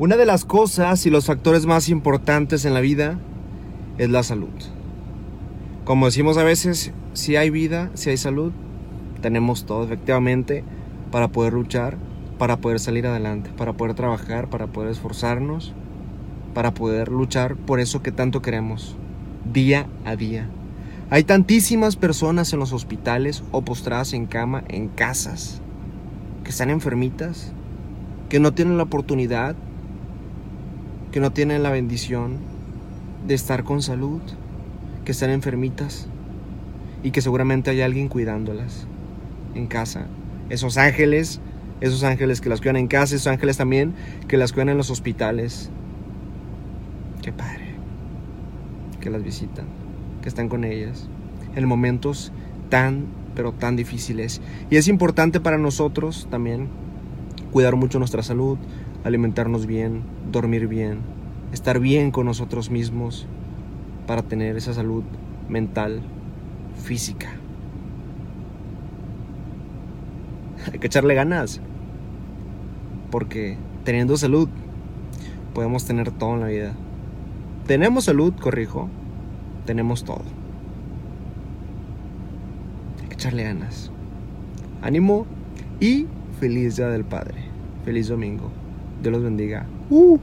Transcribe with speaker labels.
Speaker 1: Una de las cosas y los factores más importantes en la vida es la salud. Como decimos a veces, si hay vida, si hay salud, tenemos todo efectivamente para poder luchar, para poder salir adelante, para poder trabajar, para poder esforzarnos, para poder luchar por eso que tanto queremos, día a día. Hay tantísimas personas en los hospitales o postradas en cama, en casas, que están enfermitas, que no tienen la oportunidad que no tienen la bendición de estar con salud, que están enfermitas y que seguramente hay alguien cuidándolas en casa. Esos ángeles, esos ángeles que las cuidan en casa, esos ángeles también que las cuidan en los hospitales. Qué padre. Que las visitan, que están con ellas en momentos tan, pero tan difíciles. Y es importante para nosotros también cuidar mucho nuestra salud, alimentarnos bien, dormir bien, estar bien con nosotros mismos para tener esa salud mental, física. Hay que echarle ganas, porque teniendo salud podemos tener todo en la vida. Tenemos salud, corrijo, tenemos todo. Hay que echarle ganas. Ánimo y feliz día del Padre. Feliz domingo. Dios los bendiga. Uh.